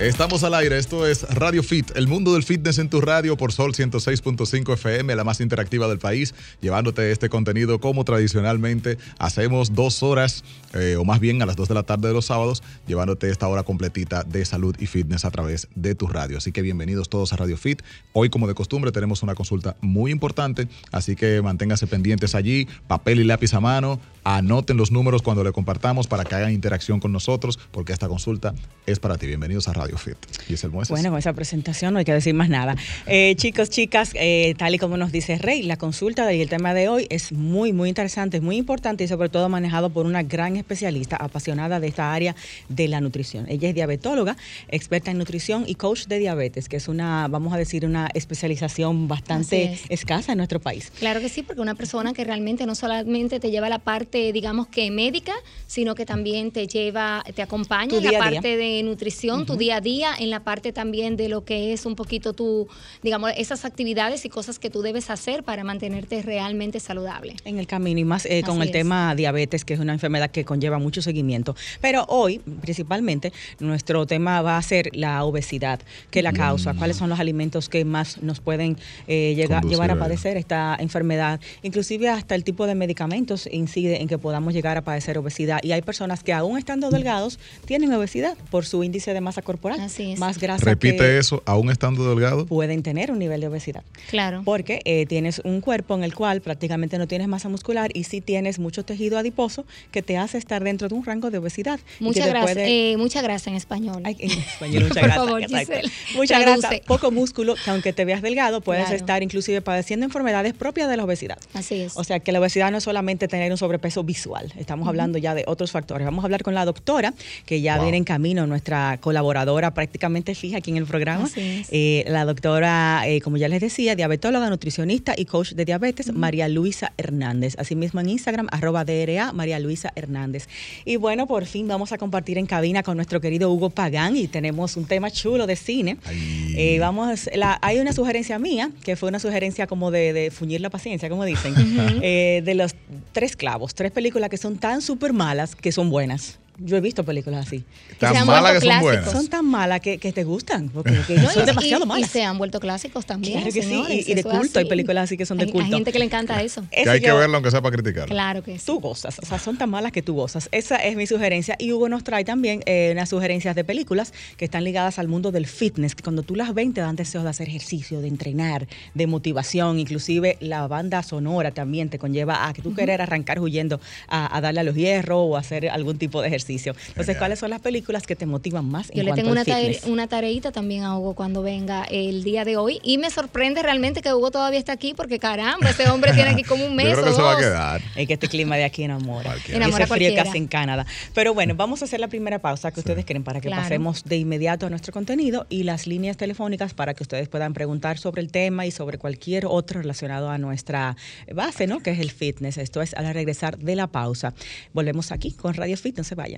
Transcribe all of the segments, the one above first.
Estamos al aire, esto es Radio Fit, el mundo del fitness en tu radio por Sol 106.5 FM, la más interactiva del país, llevándote este contenido como tradicionalmente hacemos dos horas, eh, o más bien a las dos de la tarde de los sábados, llevándote esta hora completita de salud y fitness a través de tu radio. Así que bienvenidos todos a Radio Fit. Hoy, como de costumbre, tenemos una consulta muy importante, así que manténganse pendientes allí, papel y lápiz a mano, anoten los números cuando le compartamos para que hagan interacción con nosotros, porque esta consulta es para ti. Bienvenidos a Radio Fit. Giselle Mueces. Bueno, con esa presentación no hay que decir más nada. Eh, chicos, chicas, eh, tal y como nos dice Rey, la consulta y el tema de hoy es muy, muy interesante, muy importante y sobre todo manejado por una gran especialista apasionada de esta área de la nutrición. Ella es diabetóloga, experta en nutrición y coach de diabetes, que es una, vamos a decir, una especialización bastante es. escasa en nuestro país. Claro que sí, porque una persona que realmente no solamente te lleva la parte, digamos que médica, sino que también te lleva, te acompaña en la día a día. parte de nutrición, tu día a día, en la parte también de lo que es un poquito tu, digamos, esas actividades y cosas que tú debes hacer para mantenerte realmente saludable. En el camino y más eh, con Así el es. tema diabetes, que es una enfermedad que conlleva mucho seguimiento. Pero hoy, principalmente, nuestro tema va a ser la obesidad, que la causa, cuáles son los alimentos que más nos pueden eh, llegar- llevar a a- padecer esta enfermedad. Inclusive hasta el tipo de medicamentos incide en que podamos llegar a padecer obesidad. Y hay personas que aún estando delgados tienen obesidad por su índice de masa corporal. Así es. Más grasa Repite que eso, aún estando delgado. pueden tener un nivel de obesidad. Claro. Porque eh, tienes un cuerpo en el cual prácticamente no tienes masa muscular y sí tienes mucho tejido adiposo que te hace estar dentro de un rango de obesidad. Mucha grasa, de- eh, mucha grasa en español. Ay, en español, mucha Por grasa. favor, exacto. Giselle, Mucha traduce. grasa, poco músculo, que aunque te veas delgado, puedes Claro. estar inclusive padeciendo enfermedades propias de la obesidad. Así es. O sea que la obesidad no es solamente tener un sobrepeso visual, estamos hablando ya de otros factores. Vamos a hablar con la doctora, que ya Wow. viene en camino, nuestra colaboradora prácticamente fija aquí en el programa. Así es. Eh, la doctora, eh, como ya les decía, diabetóloga, nutricionista y coach de diabetes, María Luisa Hernández. Asimismo en Instagram, arroba DRA, María Luisa Hernández. Y bueno, por fin vamos a compartir en cabina con nuestro querido Hugo Pagán y tenemos un tema chulo de cine. Eh, vamos, la- hay una sugerencia mía, que fue una sugerencia como de, de fuñir la paciencia, como dicen, eh, de los tres clavos, tres películas que son tan súper malas que son buenas. Yo he visto películas así. Tan malas que son buenas. Son tan malas que, que te gustan, porque que No, son y- demasiado malas. Y se han vuelto clásicos también. Claro que sí, y- y de culto, hay películas así que son de Hay- culto. Hay gente que le encanta eso. Que hay que verlo aunque sea para criticarlo. Claro que sí. Tú gozas, o sea, son tan malas que tú gozas. Esa es mi sugerencia. Y Hugo nos trae también eh, unas sugerencias de películas que están ligadas al mundo del fitness, que cuando tú las ven te dan deseos de hacer ejercicio, de entrenar, de motivación. Inclusive la banda sonora también te conlleva a que tú querer arrancar huyendo a, a darle a los hierros o hacer algún tipo de ejercicio. Entonces, Genial. ¿cuáles son las películas que te motivan más Yo en le cuanto tengo una, tare- una tareita también a Hugo cuando venga el día de hoy. Y me sorprende realmente que Hugo todavía está aquí porque caramba, ese hombre tiene aquí como un mes Yo creo o que se va a dos. quedar. Es que este clima de aquí enamora. Cualquiera. Y Enamora ese frío que hace en Canadá. Pero bueno, vamos a hacer la primera pausa que ustedes quieren para que Claro. pasemos de inmediato a nuestro contenido y las líneas telefónicas para que ustedes puedan preguntar sobre el tema y sobre cualquier otro relacionado a nuestra base, ¿no? Que es el fitness. Esto es al regresar de la pausa. Volvemos aquí con Radio Fit, no se vayan.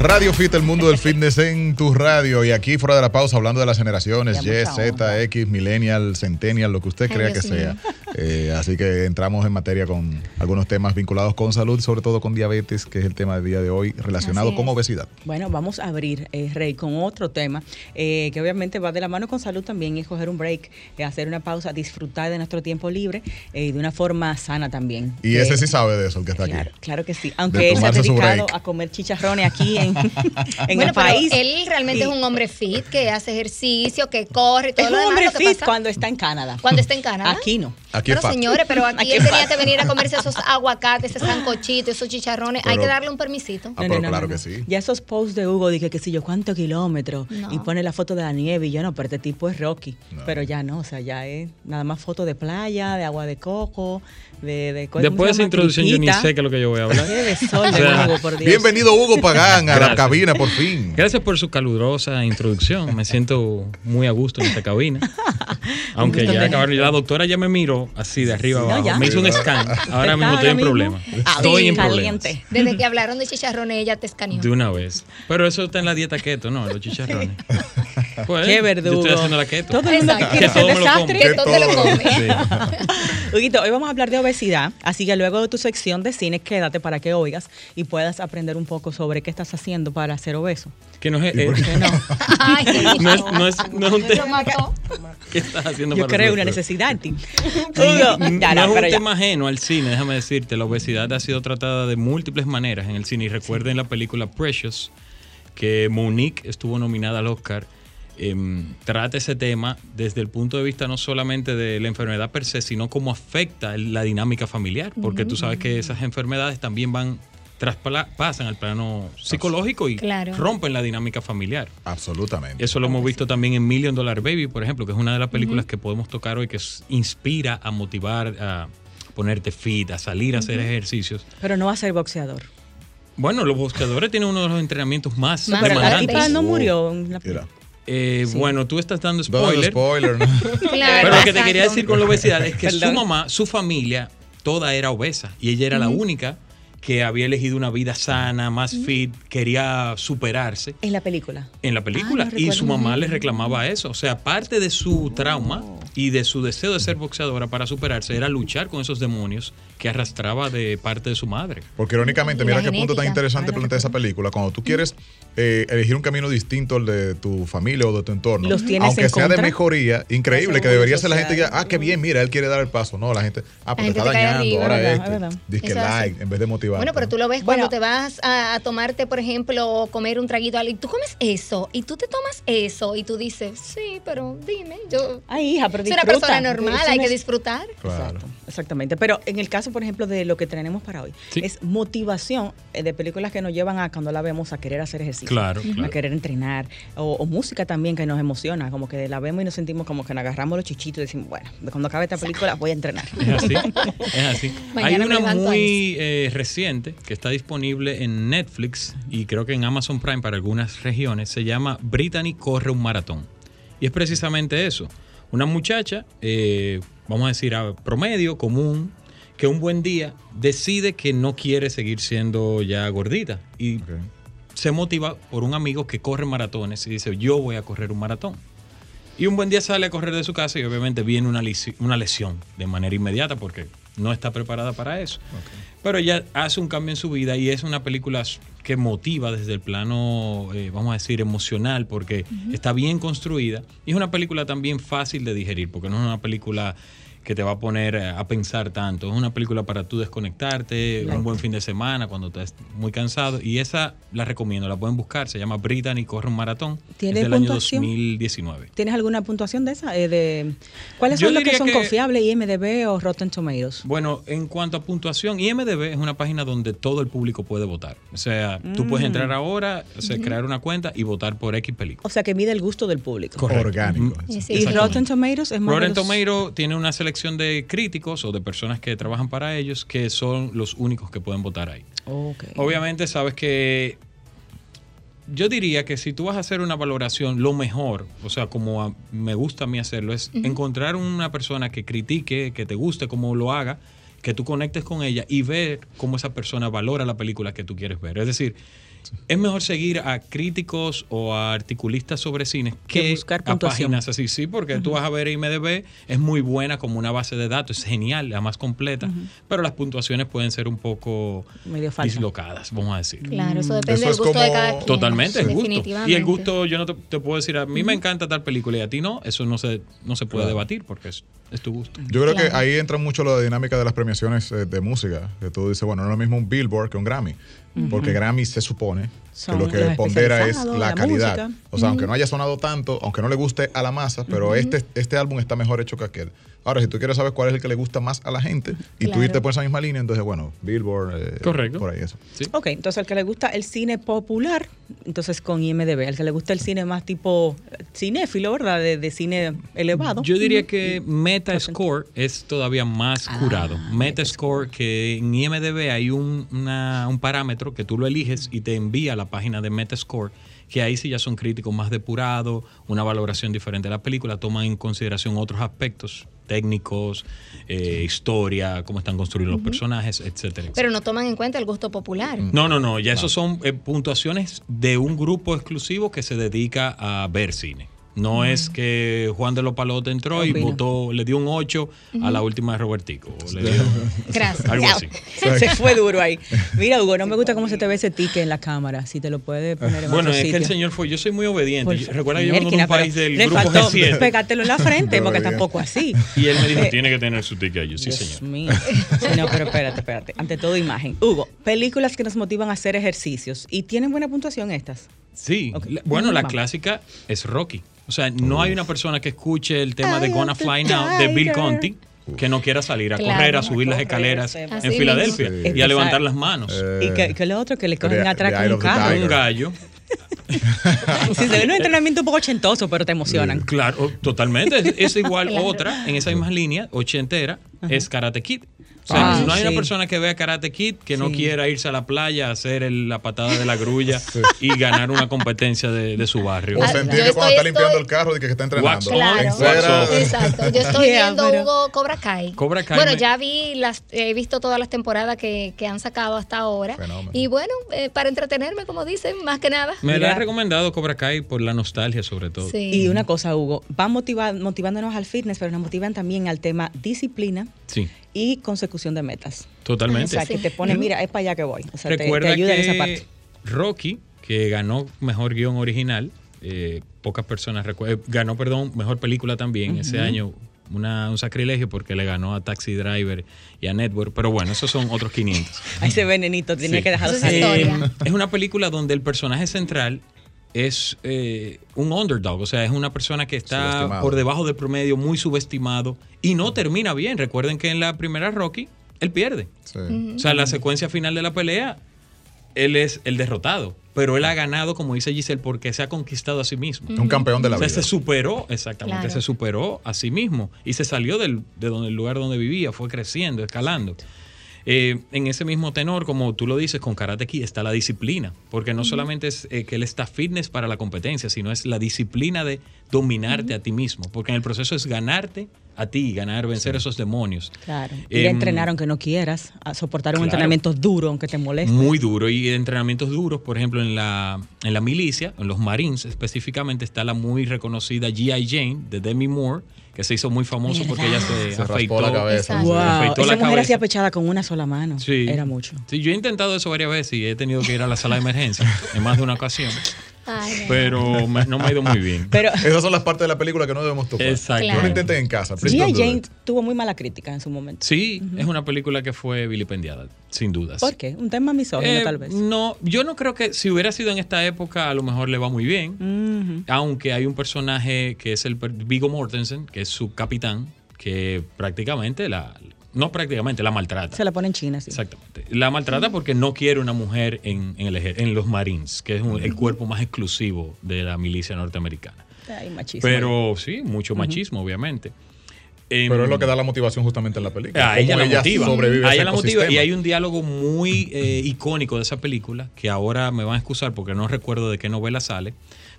Radio Fit, el mundo del fitness en tu radio. Y aquí fuera de la pausa, hablando de las generaciones Y, Z. X, Millennial, Centennial, lo que usted crea que sea. Eh, así que entramos en materia con algunos temas vinculados con salud, y sobre todo con diabetes, que es el tema del día de hoy, relacionado con es. obesidad. Bueno, vamos a abrir, eh, Rey, con otro tema eh, que obviamente va de la mano con salud también, es coger un break, eh, hacer una pausa, disfrutar de nuestro tiempo libre y de una forma sana también. Y ese sí sabe de eso, el que está Claro, aquí. claro que sí. Aunque él se ha dedicado break. a comer chicharrones aquí en, en bueno, el país. pero él realmente es un hombre fit que hace ejercicio, que corre todo es lo un demás. hombre Lo que fit pasa- cuando está en Canadá. Cuando está en Canadá. Aquí no. Aquí Pero señores, pero aquí, Aquí él tenía que venir a comerse esos aguacates, ese sancochito, esos chicharrones. Hay que darle un permisito. Ah, pero claro que sí. Ya esos posts de Hugo, dije que si yo cuántos kilómetros No. y pone la foto de la nieve y yo no, pero este tipo es Rocky. No. Pero ya no, o sea, ya es nada más foto de playa, de agua de coco, de... de ¿cómo se Después de esa introducción yo ni sé qué es lo que yo voy a hablar. Qué desorden, O sea, Hugo, por Dios. Bienvenido Hugo Pagán a la cabina, por fin. Gracias por su calurosa introducción. Me siento muy a gusto en esta cabina. Aunque ya acabaron. La doctora ya me miró así de arriba No, abajo. Me hizo un scan. Ahora mismo estoy en problemas. Estoy en problemas. Desde que hablaron de chicharrones, ella te escaneó. De una vez. Pero eso está en la dieta keto, ¿no? Los chicharrones. Pues, Qué Yo verdugo. estoy haciendo la keto. Todo el mundo quiere ser lo desastre. como. Que todo te lo todo. come. Huguito, hoy vamos a hablar de obesidad, así que luego de tu sección de cine, quédate para que oigas y puedas aprender un poco sobre qué estás haciendo para ser obeso. Que no es, eh, Ay, no es, no es, no es un tema. ¿Qué estás haciendo Yo para creo una necesidad en ti. No, no no, es un tema ajeno al cine, déjame decirte. La obesidad ha sido tratada de múltiples maneras en el cine. Y recuerden la película Precious, que Monique estuvo nominada al Oscar. em, trata ese tema desde el punto de vista no solamente de la enfermedad per se, sino cómo afecta la dinámica familiar. Porque tú sabes que esas enfermedades también van traspasan al plano psicológico y Claro. rompen la dinámica familiar. Absolutamente. Eso lo hemos visto también en Million Dollar Baby, por ejemplo, que es una de las películas que podemos tocar hoy que inspira a motivar, a ponerte fit, a salir a hacer ejercicios. Pero no va a ser boxeador. Bueno, los boxeadores tienen uno de los entrenamientos más Más demandantes. tipa no Oh, murió. en la-. Eh, Sí. Bueno, tú estás dando spoiler. spoiler, ¿no? Claro, Pero lo que te quería decir con la obesidad es que su mamá, su familia, toda era obesa y ella era la única que había elegido una vida sana, más fit, quería superarse. En la película. en la película Ah, no y su mamá le reclamaba eso. O sea, parte de su trauma y de su deseo de ser boxeadora para superarse era luchar con esos demonios que arrastraba de parte de su madre. Porque irónicamente, Y mira qué punto tan interesante la plantea esa película. Cuando tú quieres eh, elegir un camino distinto al de tu familia o de tu entorno, Los aunque en sea de mejoría, increíble, que debería ser la gente que, ah, qué bien, mira, él quiere dar el paso. No, la gente, ah, pero gente está dañando, arriba. ahora Es verdad, este. Dice que así. like, en vez de motivar. Bueno, pero tú lo ves Bueno. cuando te vas a, a tomarte, por ejemplo, comer un traguito alguien. Tú comes eso y tú te tomas eso y tú dices, sí, pero dime, yo Ay, hija, pero soy una disfruta. persona normal, hay que disfrutar. Claro. Exacto, exactamente. Pero en el caso, por ejemplo, de lo que tenemos para hoy, Sí. es motivación eh, de películas que nos llevan a, cuando la vemos, a querer hacer ejercicio. Claro, A querer entrenar. O, o música también que nos emociona, como que la vemos y nos sentimos como que nos agarramos los chichitos y decimos, bueno, cuando acabe esta película voy a entrenar. Es así, es así. Hay una muy eh, reciente que está disponible en Netflix y creo que en Amazon Prime para algunas regiones. Se llama Brittany corre un maratón. Y es precisamente eso. Una muchacha, eh, vamos a decir, a promedio, común, que un buen día decide que no quiere seguir siendo ya gordita. Y se motiva por un amigo que corre maratones y dice, yo voy a correr un maratón. Y un buen día sale a correr de su casa y obviamente viene una lesión de manera inmediata porque no está preparada para eso. Pero ella hace un cambio en su vida y es una película que motiva desde el plano, eh, vamos a decir, emocional porque está bien construida y es una película también fácil de digerir porque no es una película que te va a poner eh, a pensar tanto. Es una película para tú desconectarte, un buen fin de semana cuando estás muy cansado. Y esa la recomiendo, la pueden buscar. Se llama Brittany Corre un Maratón. ¿Tiene es del año puntuación? 2019. ¿Tienes alguna puntuación de esa? Eh, de, ¿Cuáles Yo son los que son que- confiables, IMDB o Rotten Tomatoes? Bueno, en cuanto a puntuación, IMDB es una página donde todo el público puede votar. O sea, tú puedes Mm. entrar ahora, o sea, crear una cuenta y votar por X película. O sea, que mide el gusto del público. Correcto. Orgánico. Mm. Sí, sí. Y. Rotten Tomatoes es más Rotten de los- Tomato tiene una selección de críticos o de personas que trabajan para ellos que son los únicos que pueden votar ahí. Obviamente sabes que yo diría que si tú vas a hacer una valoración, lo mejor, o sea, como a- me gusta a mí hacerlo, es encontrar una persona que critique, que te guste cómo lo haga, que tú conectes con ella y ver cómo esa persona valora la película que tú quieres ver. Es decir, es mejor seguir a críticos o a articulistas sobre cine Que que, buscar a páginas así, sí, porque tú vas a ver IMDB, es muy buena como una base de datos, es genial, la más completa, pero las puntuaciones pueden ser un poco Medio dislocadas, vamos a decir. Claro, eso depende Eso del gusto de cada quien. Totalmente, el gusto. Definitivamente. Y el gusto, yo no te, te puedo decir, a mí me encanta tal película y a ti no, eso no se, no se puede Claro. debatir porque es, es tu gusto. Yo creo que ahí entra mucho la dinámica de las premiaciones eh, de música. Que tú dices, bueno, no es lo mismo un Billboard que un Grammy. Porque Grammy se supone Son que lo que pondera es la la calidad. música. O sea, aunque no haya sonado tanto, aunque no le guste a la masa, pero este, este álbum está mejor hecho que aquel. Ahora, si tú quieres saber cuál es el que le gusta más a la gente y tú Claro. irte por esa misma línea, entonces, bueno, Billboard, eh, Correcto. por ahí eso. ¿sí? Ok, entonces al que le gusta el cine popular, entonces con IMDB. Al que le gusta el cine más tipo eh, cinéfilo, ¿verdad? De, de cine elevado. Yo diría que Metascore es todavía más Ah, curado. Metascore, que en IMDB hay un, una- un parámetro que tú lo eliges y te envía a la página de Metascore que ahí sí ya son críticos más depurados, una valoración diferente de la película, toman en consideración otros aspectos técnicos, eh, historia, cómo están construidos los personajes, etcétera, etcétera. Pero no toman en cuenta el gusto popular. No, no, no, ya esos son eh, puntuaciones de un grupo exclusivo que se dedica a ver cine. No es que Juan de los Palotes entró y votó, le dio un 8 a la última de Robertico. o le dio Gracias. algo así. Se fue duro ahí. Mira, Hugo, no me gusta cómo se te ve ese tique en la cámara. Si te lo puede poner en Bueno, otro es sitio. que el señor fue, yo soy muy obediente. Por Recuerda que yo vengo de un país del le grupo faltó G7. pegártelo en la frente, porque tampoco así. Y él me dijo, Eh, tiene que tener su ticket ahí. Sí, Dios señor. mío. No, pero espérate, espérate. Ante todo, imagen. Hugo, películas que nos motivan a hacer ejercicios. ¿Y tienen buena puntuación estas? Sí. La- Bueno, la clásica es Rocky. O sea, no hay una persona que escuche el tema de Gonna Fly Now de Bill. Conti que no quiera salir a Claro. correr, a subir las A escaleras en Filadelfia y a levantar las manos. Eh, ¿Y que, que lo otro? Que le cogen atrás con un carro. Un gallo. Sí, se ve un entrenamiento un poco ochentoso, pero te emocionan. Claro, totalmente. Es, es igual Claro. otra, en esa misma línea, ochentera, es Karate Kid. O Ah, no hay sí. una persona que vea Karate Kid que no quiera irse a la playa a hacer el- la patada de la grulla y ganar una competencia de, de su barrio. O Ah, sentir que cuando estoy- está limpiando estoy- el carro y que está entrenando. Claro. Off. Exacto. Yo estoy Yeah, viendo pero- Hugo Cobra Kai. Cobra Kai Bueno, me- ya vi las, he visto todas las temporadas que, que han sacado hasta ahora. Fenómeno. Y bueno, eh, para entretenerme, como dicen, más que nada. Me la he recomendado Cobra Kai por la nostalgia sobre todo. Sí. Y una cosa, Hugo, van motiva- motivándonos al fitness, pero nos motivan también al tema disciplina Sí, y consecución de metas. O totalmente. sea, que te pone, mira, es para allá que voy. O sea, te, te Recuerda ayuda que en esa parte. Rocky, que ganó mejor guion original, eh, pocas personas recuerdan, ganó, perdón, mejor película también ese año. Una, un sacrilegio porque le ganó a Taxi Driver y a Network, pero bueno, esos son otros 500. Ahí se ve, nenito, tiene Sí. que dejarlo salir. historia. es una película donde el personaje central es eh, un underdog, o sea, es una persona que está por debajo del promedio, muy subestimado y no termina bien. Recuerden que en la primera Rocky él pierde. Sí. O sea, la secuencia final de la pelea, él es el derrotado, pero él ha ganado, como dice Giselle, porque se ha conquistado a sí mismo. Un campeón de la O sea, vida. se superó, exactamente, Claro. se superó a sí mismo y se salió del, de donde, el lugar donde vivía, fue creciendo, escalando. Eh, en ese mismo tenor, como tú lo dices, con Karate Kid está la disciplina, porque no solamente es eh, que él está fitness para la competencia, sino es la disciplina de dominarte a ti mismo, porque en el proceso es ganarte a ti, ganar, vencer esos demonios. Claro. Ir a Em, entrenar aunque no quieras, a soportar un claro. entrenamiento duro aunque te moleste. Muy duro y entrenamientos duros, por ejemplo, en la, en la milicia, en los Marines específicamente, está la muy reconocida G.I. Jane de Demi Moore, que se hizo muy famoso porque ella se, Se afeitó. la cabeza. Wow, afeitó esa la mujer hacía pechada con una sola mano. Sí. Era mucho. Sí, yo he intentado eso varias veces y he tenido que ir a la sala de emergencia en más de una ocasión, Ay, no. pero me- no me ha ido muy bien. Pero Esas son las partes de la película que no debemos tocar. Exacto. No Claro. lo intenten en casa. G.I. Jane it. tuvo muy mala crítica en su momento. Sí, es una película que fue vilipendiada, sin dudas. ¿Por qué? Un tema misógino, Eh, tal vez. No, yo no creo que si hubiera sido en esta época a lo mejor le va muy bien. Aunque hay un personaje que es el Viggo Mortensen, que es su capitán, que prácticamente la. No prácticamente, la maltrata. Se la pone en China, sí. Exactamente. La maltrata porque no quiere una mujer en, en el ejer- en los Marines, que es un- el cuerpo más exclusivo de la milicia norteamericana. Ay, machismo. Pero sí, mucho machismo, obviamente. Em, Pero es lo que da la motivación justamente en la película. a ella Cómo la motiva. sobrevive A ella la motiva. Y hay un diálogo muy eh, icónico de esa película, que ahora me van a excusar porque no recuerdo de qué novela sale,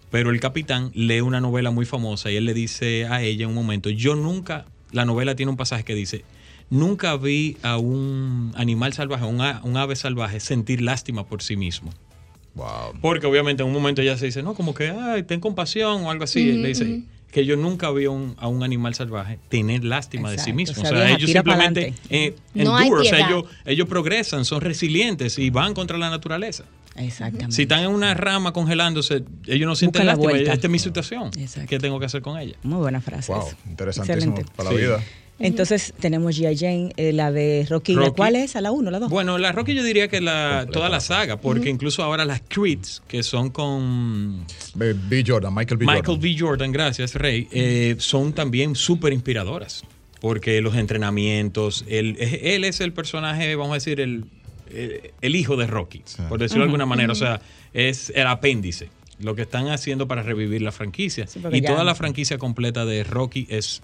pero el capitán lee una novela muy famosa y él le dice a ella en un momento, yo nunca, la novela tiene un pasaje que dice, nunca vi a un animal salvaje, un, a- un ave salvaje sentir lástima por sí mismo. Wow. Porque obviamente en un momento ella se dice, no, como que, ay, ten compasión o algo así. Le dice que yo nunca vi a un, a un animal salvaje tener lástima de sí mismo. o O sea, vieja, ellos simplemente eh, No hay endure, o sea, ellos, ellos progresan, son resilientes y van contra la naturaleza. Exactamente. Si están en una rama congelándose, ellos no sienten lástima. Esta es mi situación. Exacto. ¿Qué tengo que hacer con ella? Muy buena frase. Wow. esa. Interesantísimo Excelente. para la Sí. vida. Entonces tenemos G.I. Jane, eh, la de Rocky. ¿La. ¿Cuál es? ¿A la 1 la 2? Bueno, la Rocky yo diría que la, Completa. toda la saga, porque incluso ahora las Creeds, que son con B. B. Jordan, Michael B. Michael Jordan. B. Jordan, gracias, Rey, eh, son también súper inspiradoras. Porque los entrenamientos, él, él es el personaje, vamos a decir, el, el, el hijo de Rocky, Sí. por decirlo de alguna manera. O sea, es el apéndice. Lo que están haciendo para revivir la franquicia. Sí, y ya- toda la franquicia completa de Rocky es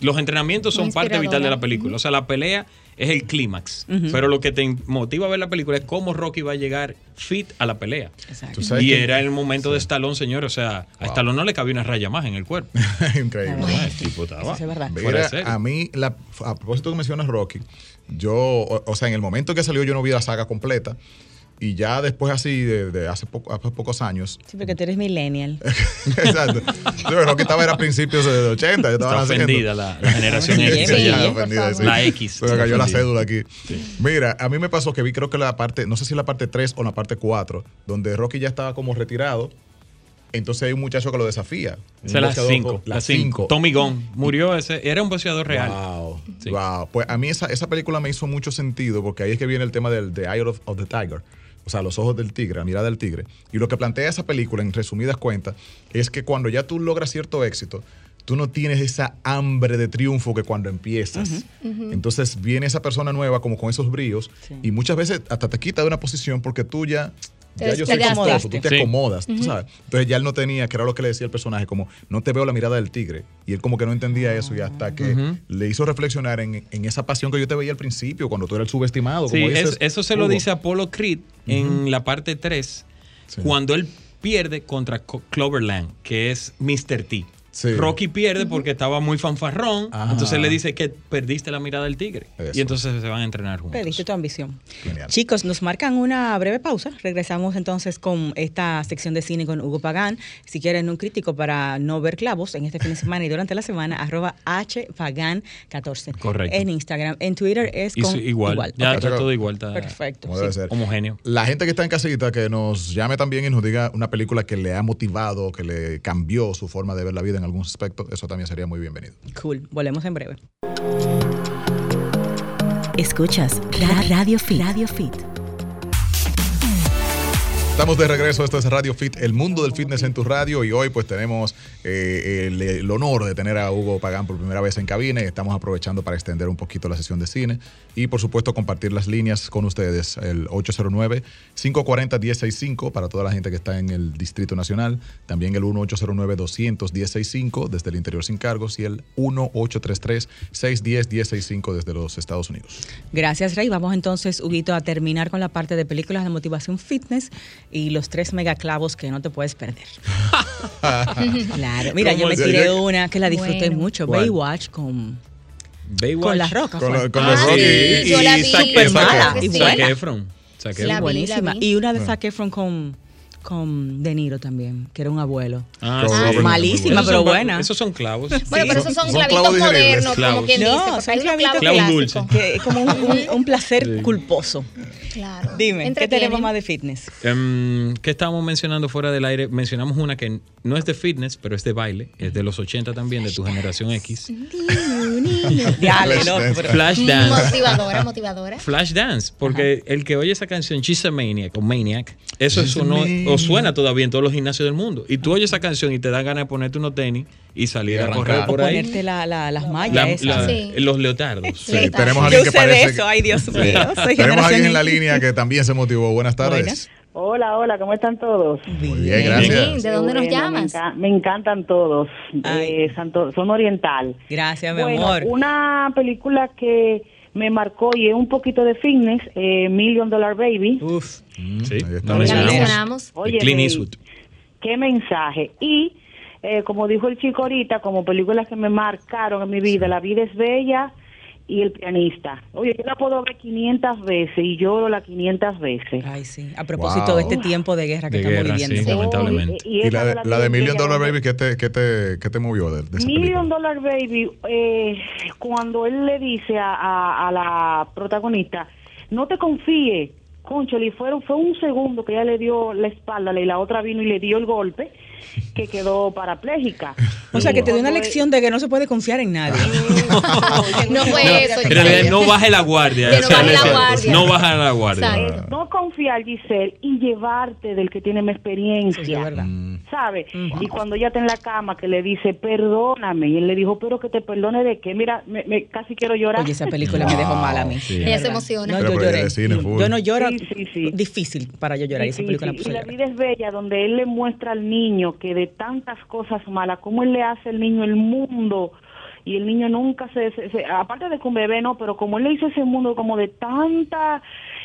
los entrenamientos son parte vital de la película. O sea, la pelea es el clímax. Pero lo que te motiva a ver la película es cómo Rocky va a llegar fit a la pelea. Exacto. Y que- era el momento de Stallone, señor. O sea, a Stallone no le cabía una raya más en el cuerpo. Increíble. Ah, el tipo estaba. Eso es verdad. Mira, a mí, la, a propósito que mencionas Rocky, yo, o, o sea, en el momento que salió yo no vi la saga completa. Y ya después así, de, de hace, poco, hace pocos años, Sí, porque tú eres millennial. exacto. Yo, Rocky estaba era a principios de 80, yo estaba Está ofendida la, la generación X. sí, ya. por ofendida, favor. sí. La X. Se me cayó la cédula aquí. Mira, a mí me pasó que vi creo que la parte, no sé si la parte 3 o la parte 4, donde Rocky ya estaba como retirado. Entonces hay un muchacho que lo desafía. Un Esa es la boxeador 5. con- La 5. Tommy Gunn murió ese. Era un boxeador real. Wow, Sí. wow. Pues a mí esa, esa película me hizo mucho sentido porque ahí es que viene el tema del The Eye of, of the Tiger. O sea, los ojos del tigre, la mirada del tigre. Y lo que plantea esa película, en resumidas cuentas, es que cuando ya tú logras cierto éxito, tú no tienes esa hambre de triunfo que cuando empiezas. Entonces viene esa persona nueva como con esos bríos Sí. y muchas veces hasta te quita de una posición porque tú ya... Ya yo soy despegaste. exitoso, tú te Sí. acomodas, tú sabes. Entonces ya él no tenía, que era lo que le decía el personaje, como no te veo la mirada del tigre. Y él como que no entendía eso y hasta que le hizo reflexionar en, en esa pasión que yo te veía al principio, cuando tú eras el subestimado. Sí, como es- eso se lo Hugo. dice Apollo Creed en la parte 3, Sí. cuando él pierde contra Co- Cloverland, que es Mr. T. Sí. Rocky pierde porque estaba muy fanfarrón, Ajá. entonces le dice que perdiste la mirada del tigre. Eso. Y entonces se van a entrenar juntos. Pediste tu ambición. Genial. Chicos, nos marcan una breve pausa. Regresamos entonces con esta sección de cine con Hugo Pagán. Si quieren un crítico para no ver clavos en este fin de semana y durante la semana, arroba hpagan14. Correcto. En Instagram. En Twitter es con su- igual, ya está todo igual, está Perfecto. Como sí. ser. homogéneo. La gente que está en casita, que nos llame también y nos diga una película que le ha motivado, que le cambió su forma de ver la vida en algún aspecto, eso también sería muy bienvenido. Cool. Volvemos en breve. Escuchas Ra- Radio Fit. Radio Fit. Estamos de regreso, esto es Radio Fit, el mundo del fitness en tu radio y hoy pues tenemos eh, el, honor de tener a Hugo Pagán por primera vez en cabina y estamos aprovechando para extender un poquito la sesión de cine y por supuesto compartir las líneas con ustedes, el 809-540-1065 para toda la gente que está en el Distrito Nacional, también el 1-809-200-1065 desde el interior sin cargos y el 1-833-610-1065 desde los Estados Unidos. Gracias, Rey. Vamos entonces, Huguito, a terminar con la parte de películas de motivación fitness y los tres megaclavos que no te puedes perder. claro. Mira, yo ¿Cómo me tiré una que la disfruté Bueno. mucho, ¿Cuál? Baywatch con, Baywatch. con las rocas. Con, lo- con Ah, los sí, Rocky yo la vi. Efron. mala y. Zac buena. Efron. Zac La Efron. vi, Buenísima. vi. Y una de Zac Efron con, con De Niro también, que era un abuelo. Ah, Con sí. Malísima, pero buena. Esos son clavos. Bueno, pero esos son, Son clavitos clavos modernos, como Clavos. quien No, dice. porque son clavitos clavos dulces. Que es como un, un- un placer Sí. culposo. Claro. Dime, ¿qué tenemos más de fitness? Em, ¿Qué estábamos mencionando fuera del aire? Mencionamos una que no es de fitness, pero es de baile. Es de los 80 también, de tu generación X. Dale, no, pero- Flash Dance. Motivadora, motivadora. Flash Dance, porque el que oye esa canción, She's a Maniac o Maniac, eso She's a sonó, o suena todavía en todos los gimnasios del mundo. Y tú oyes esa canción y te da ganas de ponerte unos tenis y salir Y a arrancar. correr o por ahí. ponerte la- la- las mallas La- esas. la- Sí. Los leotardos. Sí, Sí, tenemos alguien que de parece eso, ay Dios mío. Soy Tenemos alguien en la línea que también se motivó. Buenas tardes. Buenas. Hola, hola, ¿cómo están todos? Muy bien, gracias. ¿De dónde nos Bueno, llamas? Me, enca- me encantan todos. Eh, Santo, son oriental. Gracias, mi bueno, amor. una película que me marcó y es un poquito de fitness, eh, Million Dollar Baby. Uf. Mm, Sí, mencionamos. Oye, qué mensaje. Y eh, como dijo el chico ahorita, como películas que me marcaron en mi vida, La vida es bella y El pianista. Oye, yo la puedo ver 500 veces y lloro las 500 veces. Ay, sí. A propósito Wow. de este tiempo de guerra que De estamos guerra, viviendo. sí, lamentablemente. Y, la de, la de vida Million Dollar Baby, ¿qué te, qué te, qué te movió de, de esa Million película? Dollar Baby, eh, cuando él le dice a, a- a la protagonista, no te confíes, concho, y fueron, fue un segundo que ella le dio la espalda y la otra vino y le dio el golpe, que quedó parapléjica. O sea, que te dio una lección de que no se puede confiar en nadie. No fue eso. en realidad no baje la guardia. No o sea, baje la guardia. No baja la guardia. No confiar, Giselle, y llevarte del que tiene más experiencia. Sí, es verdad. Mm. ¿Sabe? Y cuando ella está en la cama, que le dice, perdóname, y él le dijo, pero que te perdone de qué, mira, me, me- casi quiero llorar. Oye, esa película me dejó mal a mí. Sí. Ella se emociona. No, yo lloré. cine. Yo no lloro. Sí, sí, sí. Difícil para yo llorar. y esa película y la vida es bella, donde él le muestra al niño que de tantas cosas malas, cómo él le hace al niño el mundo y el niño nunca se, se- se- aparte de que un bebé no, pero como él le hizo ese mundo como de tanta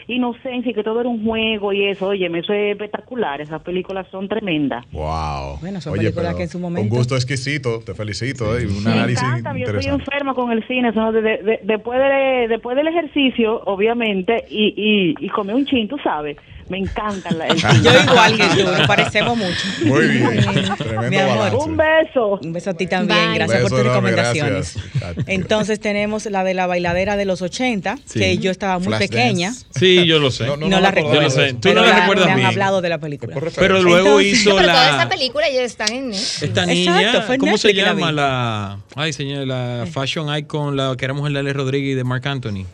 inocencia y que todo era un juego y eso, oye, eso es espectacular, esas películas son tremendas. Wow. Bueno, son películas que en su momento- Un gusto exquisito, te felicito. eh, y un Me análisis encanta, yo estoy enferma con el cine, eso, de- de- de- después, de, después del ejercicio, obviamente, y, y, y comer un chin, tú sabes, me encanta la- el. Yo igual que tú, nos parecemos mucho. Muy bien. Mi Tremendo amor. balance. Un beso. Un beso a ti también, Bye. gracias Un por beso tus enorme, recomendaciones. gracias. Entonces tenemos la de la bailadera de los 80, Sí. que yo estaba muy pequeña Sí, yo lo sé. No, y no, no, no la recuerdo. Yo lo sé. Tú Pero no la recuerdas me han bien. hablado de la película. Pero luego Entonces- hizo pero toda esta la. película ya están en Netflix. Esta Exacto, niña, ¿cómo se la llama la? Ay, señora, la fashion icon, la que era mujer de Ale Rodríguez y de Marc Anthony.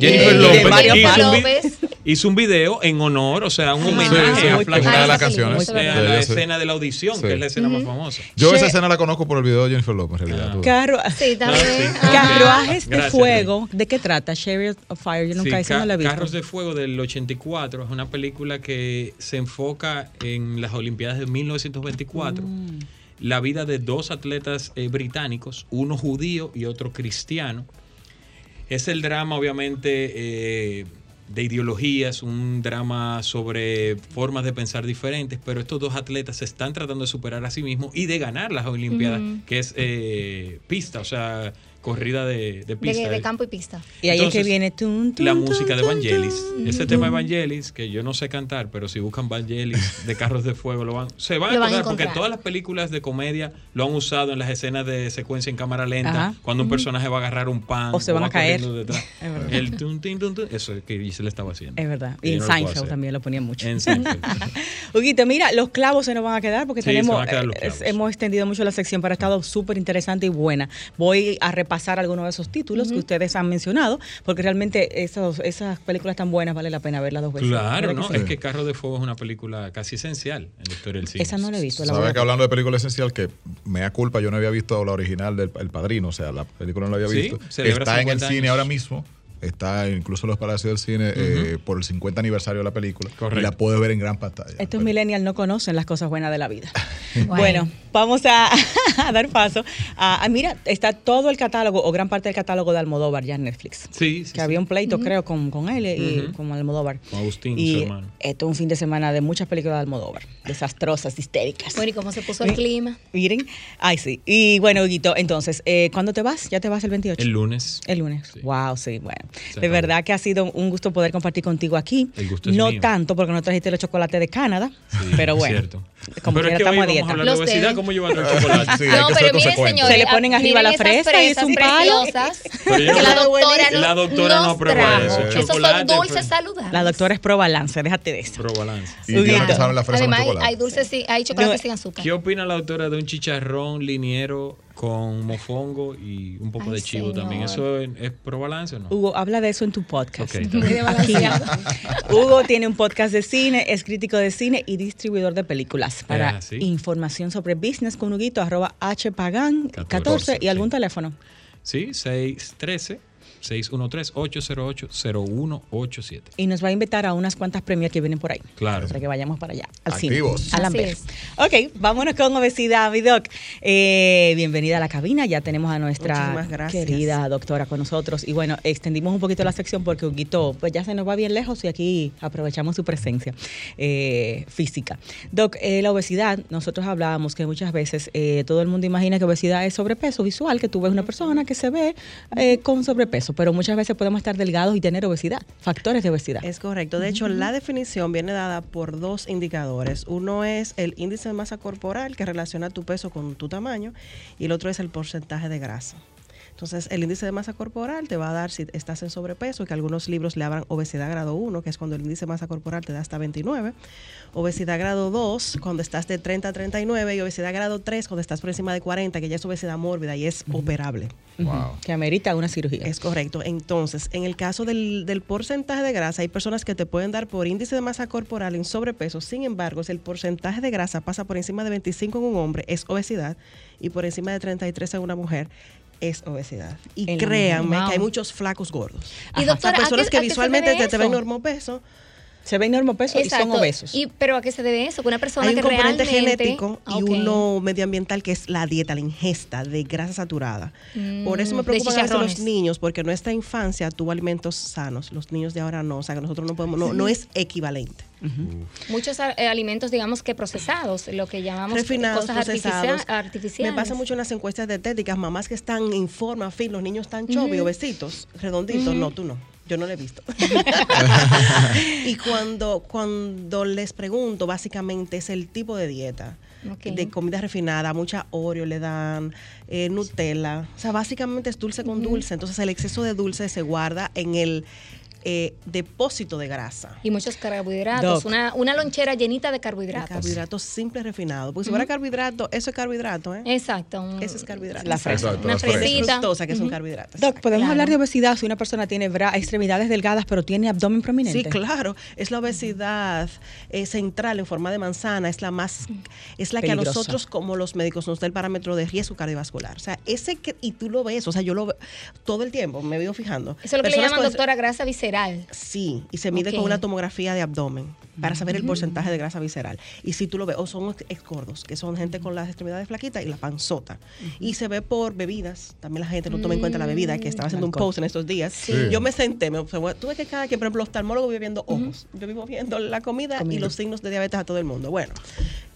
Jennifer Eh, de López, Mario López. Hizo un video en honor, o sea, un homenaje sí, a Flash una de las Ah, canciones. la de- sí. escena de la audición, Sí. que es la escena más famosa. Yo esa escena la conozco por el video de Jennifer López, en realidad. Carruajes de fuego, ¿de qué trata? Chariots of Fire, yo nunca Ca- la he visto. Carros de Fuego del 84 es una película que se enfoca en las Olimpiadas de 1924. Mm. La vida de dos atletas eh, británicos, uno judío y otro cristiano. Es el drama, obviamente, eh, de ideologías, un drama sobre formas de pensar diferentes, pero estos dos atletas se están tratando de superar a sí mismos y de ganar las Olimpiadas, que es eh, pista, o sea, corrida de, de De, pista. de campo y pista. y ahí es que viene tun, tun, la tun, música de Vangelis. tun, Ese tun. tema de Vangelis, que yo no sé cantar, pero si buscan Vangelis de Carros de Fuego, lo van, se van a Lo van a encontrar porque todas las películas de comedia lo han usado en las escenas de secuencia en cámara lenta, Ajá. cuando un personaje va a agarrar un pan O se van va a caer. detrás. El tun, tin, tun, tun, eso es que Giselle estaba haciendo. Es verdad. Y en no Seinfeld también lo ponían mucho. En Seinfeld. Huguito, mira, los clavos se nos van a quedar porque Sí, se tenemos, van a quedar los eh, hemos extendido mucho la sección, pero ha estado súper interesante y buena. Voy a repasar algunos de esos títulos que ustedes han mencionado, porque realmente esos, esas películas tan buenas vale la pena verlas dos veces. Claro, ¿Verdad ¿no? que sí? Es que Carros de Fuego es una película casi esencial en la historia del cine. Esa no la he visto. la Sabes a que hablando de película esencial, que me da culpa, yo no había visto la original del El Padrino, o sea, la película no la había Sí, visto. celebra Está en el 50 cine años. ahora mismo, está incluso en los Palacios del Cine eh, por el 50 aniversario de la película. Correcto. Y la puedes ver en gran pantalla. Estos millennials no conocen las cosas buenas de la vida. Bueno. vamos a, a dar paso a, a- Mira, está todo el catálogo o gran parte del catálogo de Almodóvar ya en Netflix. Sí, sí, que había un pleito, creo, con, con él y con Almodóvar. Con Agustín, su hermano. esto es un fin de semana de muchas películas de Almodóvar, desastrosas, histéricas. Bueno, ¿y cómo se puso el clima? Miren, ay sí. Y bueno, Huguito, entonces, eh, ¿cuándo te vas? ¿Ya te vas el 28? El lunes. El lunes. Sí. Wow, sí, bueno. Se de verdad que ha sido un gusto poder compartir contigo aquí. El gusto es no mío. tanto porque no trajiste los chocolates de Canadá, Sí, pero es bueno. cierto. Como Pero es que hoy estamos a dieta. de Los obesidad, ¿cómo llevando el chocolate? Sí, no, pero miren, señores. Se le ponen arriba la fresa y es esas un palo. que la no- doctora, la no- doctora no aprueba eso. Esos Chocolate, son dulces saludables. La doctora es pro balance, déjate de eso. Pro balance. Y tiene Huguito. que saber la fresa Además, hay, dulces, sí, hay chocolate No, sin azúcar. ¿Qué opina la doctora de un chicharrón liniero con mofongo y un poco Ay, de chivo señor. también? ¿Eso es, es pro balance o no? Hugo, habla de eso en tu podcast. Ok, Muy de balanceado. Hugo tiene un podcast de cine, es crítico de cine y distribuidor de películas. Para Ah, sí. información sobre business con Huguito, arroba hpagan 14, 14, y algún sí. teléfono. Sí, 613 613-808-0187. Y nos va a invitar a unas cuantas premias que vienen por ahí. Claro. Para que vayamos para allá, al Activos. cine. Al Amber. Ok, vámonos con obesidad, mi doc. Eh, bienvenida a la cabina. Ya tenemos a nuestra querida doctora con nosotros. Y bueno, extendimos un poquito la sección porque Huguito pues ya se nos va bien lejos y aquí aprovechamos su presencia eh, física. Doc, eh, la obesidad, nosotros hablábamos que muchas veces eh, todo el mundo imagina que obesidad es sobrepeso visual, que tú ves una persona que se ve eh, con sobrepeso, pero muchas veces podemos estar delgados y tener obesidad, factores de obesidad. Es correcto. De hecho, la definición viene dada por dos indicadores. Uno es el índice de masa corporal que relaciona tu peso con tu tamaño y el otro es el porcentaje de grasa. Entonces, el índice de masa corporal te va a dar si estás en sobrepeso, que algunos libros le hablan obesidad grado 1, que es cuando el índice de masa corporal te da hasta 29. Obesidad grado 2, cuando estás de 30 a 39. Y obesidad grado 3, cuando estás por encima de 40, que ya es obesidad mórbida y es operable. Wow. Que amerita una cirugía. Es correcto. Entonces, en el caso del, del porcentaje de grasa, hay personas que te pueden dar por índice de masa corporal en sobrepeso. Sin embargo, si el porcentaje de grasa pasa por encima de 25 en un hombre, es obesidad, y por encima de 33 en una mujer, es obesidad. Y En la créanme que hay muchos flacos gordos. Y O sea, doctora, ¿a personas qué- que visualmente te, te ven eso? normopeso. Se ven normopesos y son Exacto. obesos. Y, ¿Pero a qué se debe eso? Que una persona Hay un que componente realmente... genético y uno medioambiental que es la dieta, la ingesta de grasa saturada. Por eso me Mm, de preocupan a veces los niños, porque nuestra infancia tuvo alimentos sanos, los niños de ahora no, o sea que nosotros no podemos, no, no es equivalente. Muchos eh, alimentos, digamos que procesados, lo que llamamos refinados, cosas procesados. artificia- artificiales. Me pasa mucho en las encuestas dietéticas, mamás que están en forma, fin, los niños están chovi, obesitos, redonditos. No, tú no. Yo no lo he visto. y cuando, cuando les pregunto, básicamente es el tipo de dieta. De comida refinada, mucha Oreo le dan, eh, Nutella. O sea, básicamente es dulce con dulce. Entonces el exceso de dulce se guarda en el eh, depósito de grasa. Y muchos carbohidratos. Doc. Una, una lonchera llenita de De carbohidratos. carbohidratos simples refinados. Porque si fuera carbohidrato, eso es carbohidrato, ¿eh? Exacto. un- Eso es carbohidrato. La fresa. Exacto, Una fresita. fructosa, que son carbohidratos. Doc, ¿podemos Claro. hablar de obesidad si una persona tiene bra- extremidades delgadas pero tiene abdomen prominente? Sí, claro. Es la obesidad eh, central en forma de manzana, es la más, es la que a nosotros como los médicos nos da el parámetro de riesgo cardiovascular. O sea, ese que, y tú lo ves, o sea, yo lo veo todo el tiempo, me veo fijando. Eso es lo que le llaman, doctora, grasa visceral. Sí, y se mide Ok. con una tomografía de abdomen para saber el porcentaje de grasa visceral. Y si tú lo ves, o son ex gordos, que son gente con las extremidades flaquitas y la panzota. Y se ve por bebidas. También la gente no toma en cuenta la bebida, que estaba haciendo un post en estos días. Sí. Yo me senté, me, observé- tuve que cada quien, por ejemplo, el oftalmólogo vive viendo ojos. Yo vivo viendo la comida, y los signos de diabetes a todo el mundo. Bueno,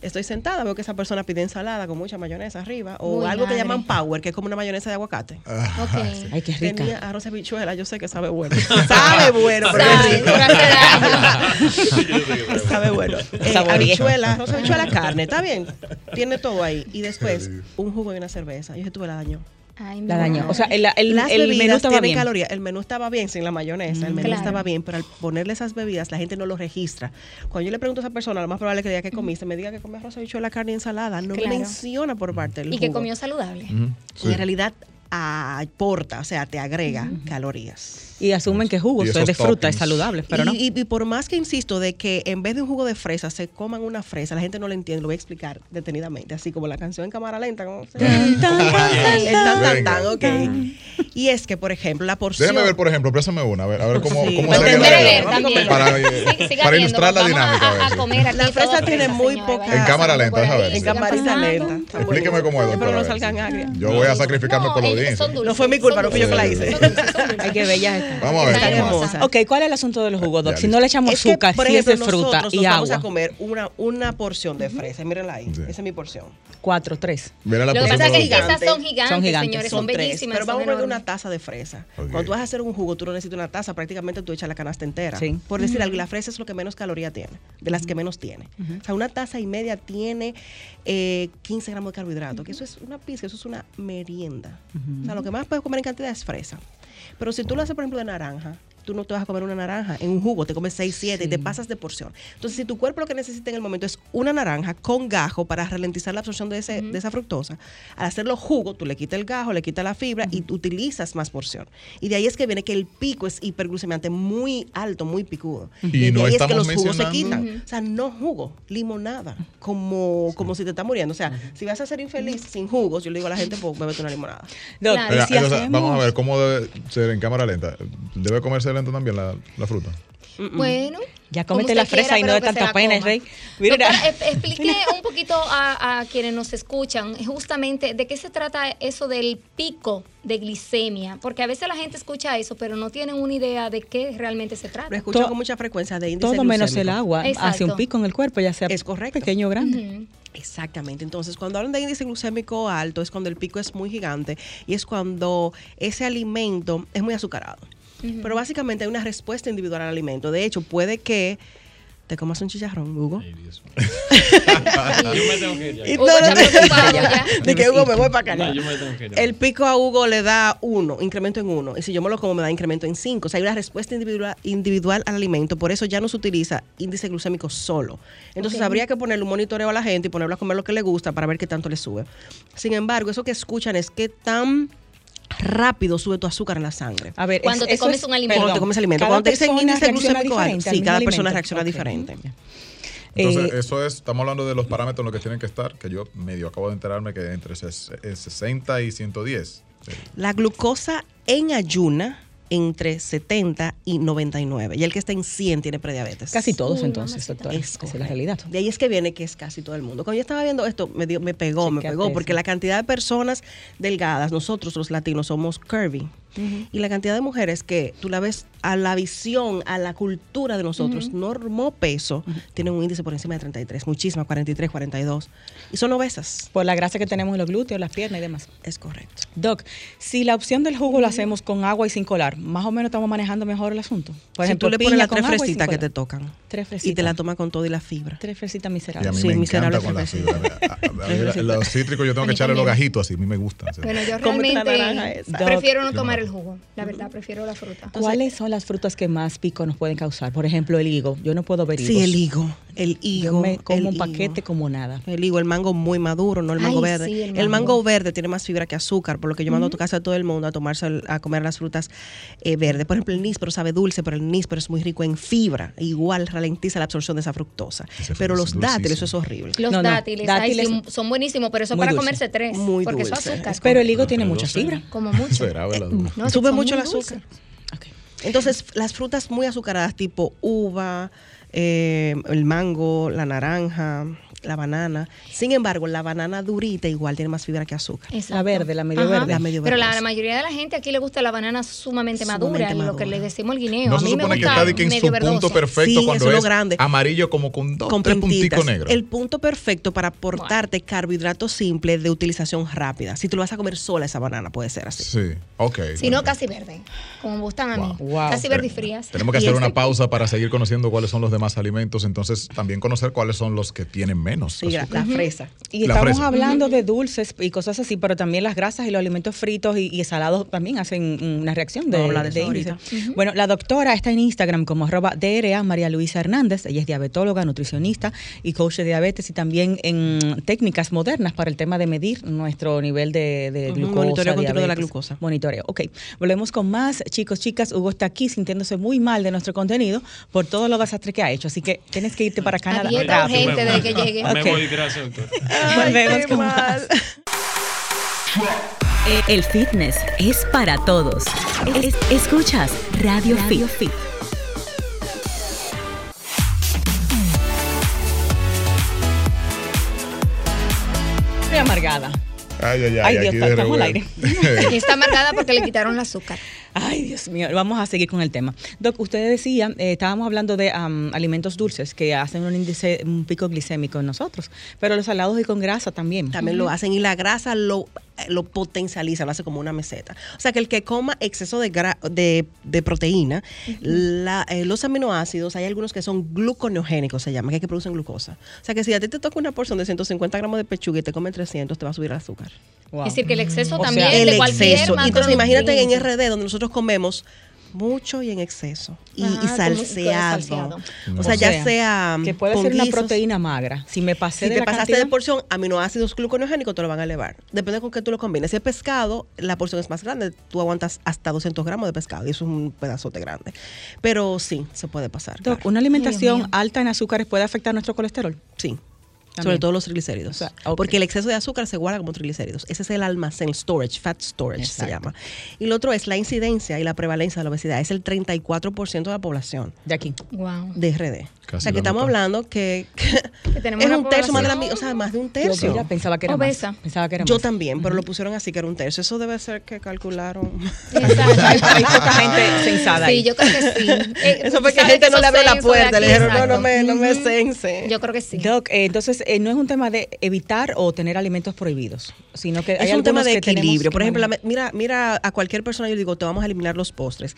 estoy sentada, veo que esa persona pide ensalada con mucha mayonesa arriba, o Uy, algo que llaman power, que es como una mayonesa de aguacate. Ok. Ay, qué rica. Tenía arroz de habichuela, yo sé que sabe bueno. sabe bueno, pero Sabe, sabe bueno. Eh, habichuela, arroz de habichuela, carne, está bien. Tiene todo ahí. Y después, un jugo y una cerveza. Yo dije, tuve la daño. Ay, La dañó. O sea, el, el, Las el bebidas menú estaba bien. calorías. El menú estaba bien sin la mayonesa. El menú Claro. estaba bien, pero al ponerle esas bebidas, la gente no lo registra. Cuando yo le pregunto a esa persona, lo más probable es que diga que comiste, me diga que come arroz, habichuela, carne y ensalada. No Claro. me menciona por parte del y que comió saludable. Sí. En realidad aporta, o sea, te agrega calorías. Y asumen que jugo Y es de fruta, es saludable, pero y, no. y- y por más que insisto de que en vez de un jugo de fresa se coman una fresa, la gente no lo entiende, lo voy a explicar detenidamente, así como la canción en cámara lenta. como se- tan, tan, tan, ok. Y es que, por ejemplo, la porción... Déjame ver, por ejemplo, présame una, a ver, a ver cómo, Sí. cómo tendré la que. Para, eh, Sí, para viendo, ilustrar la dinámica. A, a ver, a sí. comer aquí La fresa tiene fresa, muy señora, poca- En cámara lenta, déjame ver. En pasando. lenta. Explíqueme cómo es, Pero doctora. no salgan agrias. Yo voy a sacrificarme por la audiencia. No fue mi culpa, no fui yo que la hice. son dulces, son dulces. Ay, qué bellas. Vamos a ver. Ok, ¿cuál es el asunto de los jugos, Doc? Si no le echamos Es azúcar, si es de fruta nosotros y nos vamos agua. a comer una, una porción de fresa. Mírenla ahí. Sí. Esa es mi porción. Cuatro, tres. Mira la Lo que pasa es que esas son gigantes, Son gigantes. señores, son, bellísimas. Pero vamos a poner una taza de fresa. Cuando tú vas a hacer un jugo, tú no necesitas una taza. Prácticamente tú echas la canasta entera. Sí. Por decir algo, la fresa es lo que menos caloría tiene. De las que menos tiene. O sea, una taza y media tiene eh, 15 gramos de carbohidratos. Que eso es una pizca, eso es una merienda. O sea, lo que más puedes comer en cantidad es fresa. Pero si tú lo haces, por ejemplo, de naranja, tú no te vas a comer una naranja en un jugo, te comes 6, 7 y te pasas de porción. Entonces, si tu cuerpo lo que necesita en el momento es una naranja con gajo para ralentizar la absorción de, ese, de esa fructosa, al hacerlo jugo, tú le quitas el gajo, le quitas la fibra y tú utilizas más porción. Y de ahí es que viene que el pico es hiperglucemiante muy alto, muy picudo. Y de no ahí es que estamos los jugos se mencionando- quitan. O sea, no jugo, limonada, como, como si te está muriendo. O sea, si vas a ser infeliz sin jugos, yo le digo a la gente, pues bébete una limonada. Claro. si vamos a ver cómo debe ser en cámara lenta. ¿Debe comerse lento también la, la fruta? Bueno. Ya cómete usted la fresa quiera, y no de tanta pena. Rey. Mira. Doctora, e- explique un poquito a, a quienes nos escuchan justamente de qué se trata eso del pico de glicemia, porque a veces la gente escucha eso, pero no tienen una idea de qué realmente se Lo trata. escucho To- con mucha frecuencia de índice Todo menos el agua hace un pico en el cuerpo, ya sea Es correcto. pequeño o grande. Exactamente. Entonces, cuando hablan de índice glucémico alto, es cuando el pico es muy gigante y es cuando ese alimento es muy azucarado. Pero básicamente hay una respuesta individual al alimento. De hecho, puede que te comas un chicharrón, Hugo. Ay, Dios yo me tengo que ir ya. Y Hugo ya. De que Hugo me voy para acá. No, yo me tengo que ir. El pico a Hugo le da uno, incremento en uno. Y si yo me lo como, me da incremento en cinco. O sea, hay una respuesta individual, individual al alimento. Por eso ya no se utiliza índice glucémico solo. Entonces, habría que ponerle un monitoreo a la gente y ponerlo a comer lo que le gusta para ver qué tanto le sube. Sin embargo, eso que escuchan es qué tan rápido sube tu azúcar en la sangre. A ver, Cuando es- te comes es- un alimento. Cuando te comes alimento. Cuando te dicen índice reacciona glucémico alto, diferente al sí, cada persona reacciona diferente. Entonces, Eh, eso es, estamos hablando de los parámetros en los que tienen que estar, que yo medio acabo de enterarme que entre ses- eh, 60 y 110. Sí. La glucosa en ayuna entre 70 y 99. Y el que está en 100 tiene prediabetes. Casi todos Uy, entonces, doctora. Es Esa es la realidad. De ahí es que viene que es casi todo el mundo. Cuando yo estaba viendo esto, me, dio, me pegó, me pegó, porque eso. la cantidad de personas delgadas, nosotros los latinos somos curvy. Y la cantidad de mujeres que tú la ves a la visión, a la cultura de nosotros, normo peso, tienen un índice por encima de 33, muchísimas, 43, 42. Y son obesas. Por la grasa que tenemos en los glúteos, las piernas y demás. Es correcto. Doc, si la opción del jugo lo hacemos con agua y sin colar, más o menos estamos manejando mejor el asunto. Por si ejemplo, tú le pones las tres y fresitas que te tocan. Tres Y fresitas. te la tomas con todo y la fibra. Tres fresitas Y a miserables. mí Sí, me miserable encanta con la fresita. fibra. A- a- a mí Los cítricos yo tengo que echarle los gajitos así, a mí me gustan. Bueno, yo realmente prefiero no tomar. El jugo, la verdad, prefiero la fruta. ¿Cuáles son las frutas que más pico nos pueden causar? Por ejemplo, el higo. Yo no puedo ver higos. Sí, el higo. El higo. Yo me como el un higo. paquete como nada. El higo, el mango muy maduro, no el mango Ay, verde. sí, el el, mango. verde tiene más fibra que azúcar, por lo que yo mando a tu casa a todo el mundo a tomarse, a comer las frutas eh, verdes. Por ejemplo, el níspero sabe dulce, pero el níspero es muy rico en fibra. Igual ralentiza la absorción de esa fructosa. Ese Pero los dulcísimo. dátiles, eso es horrible. Los No, no, dátiles, ay, dátiles- sí, son buenísimos, pero eso para dulce. comerse tres. Muy porque eso es dulce. azúcar. Pero el higo tiene mucha fibra. Como mucho. Será. No, Sube mucho el azúcar. Entonces, las frutas muy azucaradas, tipo uva, eh, el mango, la naranja, la banana. Sin embargo, la banana durita igual tiene más fibra que azúcar. Exacto. La verde, la medio Ajá. verde. La medio Pero la, la mayoría de la gente aquí le gusta la banana sumamente, Sumamente madura, lo que madura. le decimos el guineo. No a se mí me supone que gusta está de que en su punto perfecto Sí, cuando es grande. amarillo como con dos, con tres puntitas. punticos negros. El punto perfecto para aportarte carbohidratos simples de utilización rápida. Si tú lo vas a comer sola esa banana, puede ser así. Sí, ok. Si no, casi verde, como me gustan a mí. Wow. Wow. Casi verde y frías. Tenemos que Y hacer este- una pausa para seguir conociendo cuáles son los demás alimentos, entonces también conocer cuáles son los que tienen menos. Sí, la, azúcar. la fresa. Y La estamos fresa. hablando de dulces y cosas así, pero también las grasas y los alimentos fritos y, y salados también hacen una reacción de, hablar de de. Bueno, la doctora está en Instagram como arroba DRA María Luisa Hernández. Ella es diabetóloga, nutricionista y coach de diabetes y también en técnicas modernas para el tema de medir nuestro nivel de, de glucosa. monitoreo continuo de la glucosa. Monitoreo. Ok, volvemos con más. Chicos, chicas, Hugo está aquí sintiéndose muy mal de nuestro contenido por todo lo desastre que ha hecho. Así que tienes que irte para Canadá. rápido. urgente desde que llegue. Me Ok. voy, gracias, doctor. Volvemos con más. El fitness es para todos. Es- escuchas Radio, Fit. Fit. Estoy amargada. Ay, ay, ay, Ay, Dios, aquí estamos al revuelo. Y está amargada porque le quitaron el azúcar. Ay, Dios mío, vamos a seguir con el tema. Doc, usted decía, eh, estábamos hablando de alimentos dulces que hacen un índice, un pico glicémico en nosotros, pero los salados y con grasa también. También lo hacen y la grasa lo, lo potencializa, lo hace como una meseta. O sea que el que coma exceso de, gra- de, de proteína, la- eh, los aminoácidos, hay algunos que son gluconeogénicos, se llama, que, es que producen glucosa. O sea que si a ti te toca una porción de 150 gramos de pechuga y te comen 300, te va a subir el azúcar. Wow. Es decir, que el exceso O sea, también el de cualquier exceso. Y Entonces imagínate en. RD donde nosotros comemos mucho y en exceso. Y, Ajá, y salseado. salseado. O sea, O ya sea que puede ser una proteína magra. Si me pasé Si de te la pasaste cantidad, de porción, aminoácidos gluconeogénicos te lo van a elevar. Depende con qué tú lo combines. Si es pescado, la porción es más grande. Tú aguantas hasta 200 gramos de pescado y eso es un pedazote grande. Pero sí, se puede pasar. Doc, claro. una alimentación alta en azúcares puede afectar nuestro colesterol. Sí. También. Sobre todo los triglicéridos. O sea, ok. Porque el exceso de azúcar se guarda como triglicéridos. Ese es el almacén, storage, fat storage se llama. Y lo otro es la incidencia y la prevalencia de la obesidad. Es el 34% de la población De aquí. Wow. de RD. Casi o sea que la estamos mitad. hablando que, que Que tenemos es un tercio más de la o sea, más de un Yo tercio. mira, pensaba que era Obesa. más. Pensaba que era Yo más. también, pero lo pusieron así que era un tercio. Eso debe ser que calcularon. Exacto. hay, hay poca gente sensada ahí. Sí, yo creo que sí. Eh, Eso fue que ¿sabes gente no le abrió la puerta. Le dijeron, no, no me, no me Ujú. cense. Yo creo que sí. Doc, eh, entonces eh, no es un tema de evitar o tener alimentos prohibidos, sino que hay es un tema de equilibrio. Por ejemplo, la mira, mira a cualquier persona yo le digo, te vamos a eliminar los postres.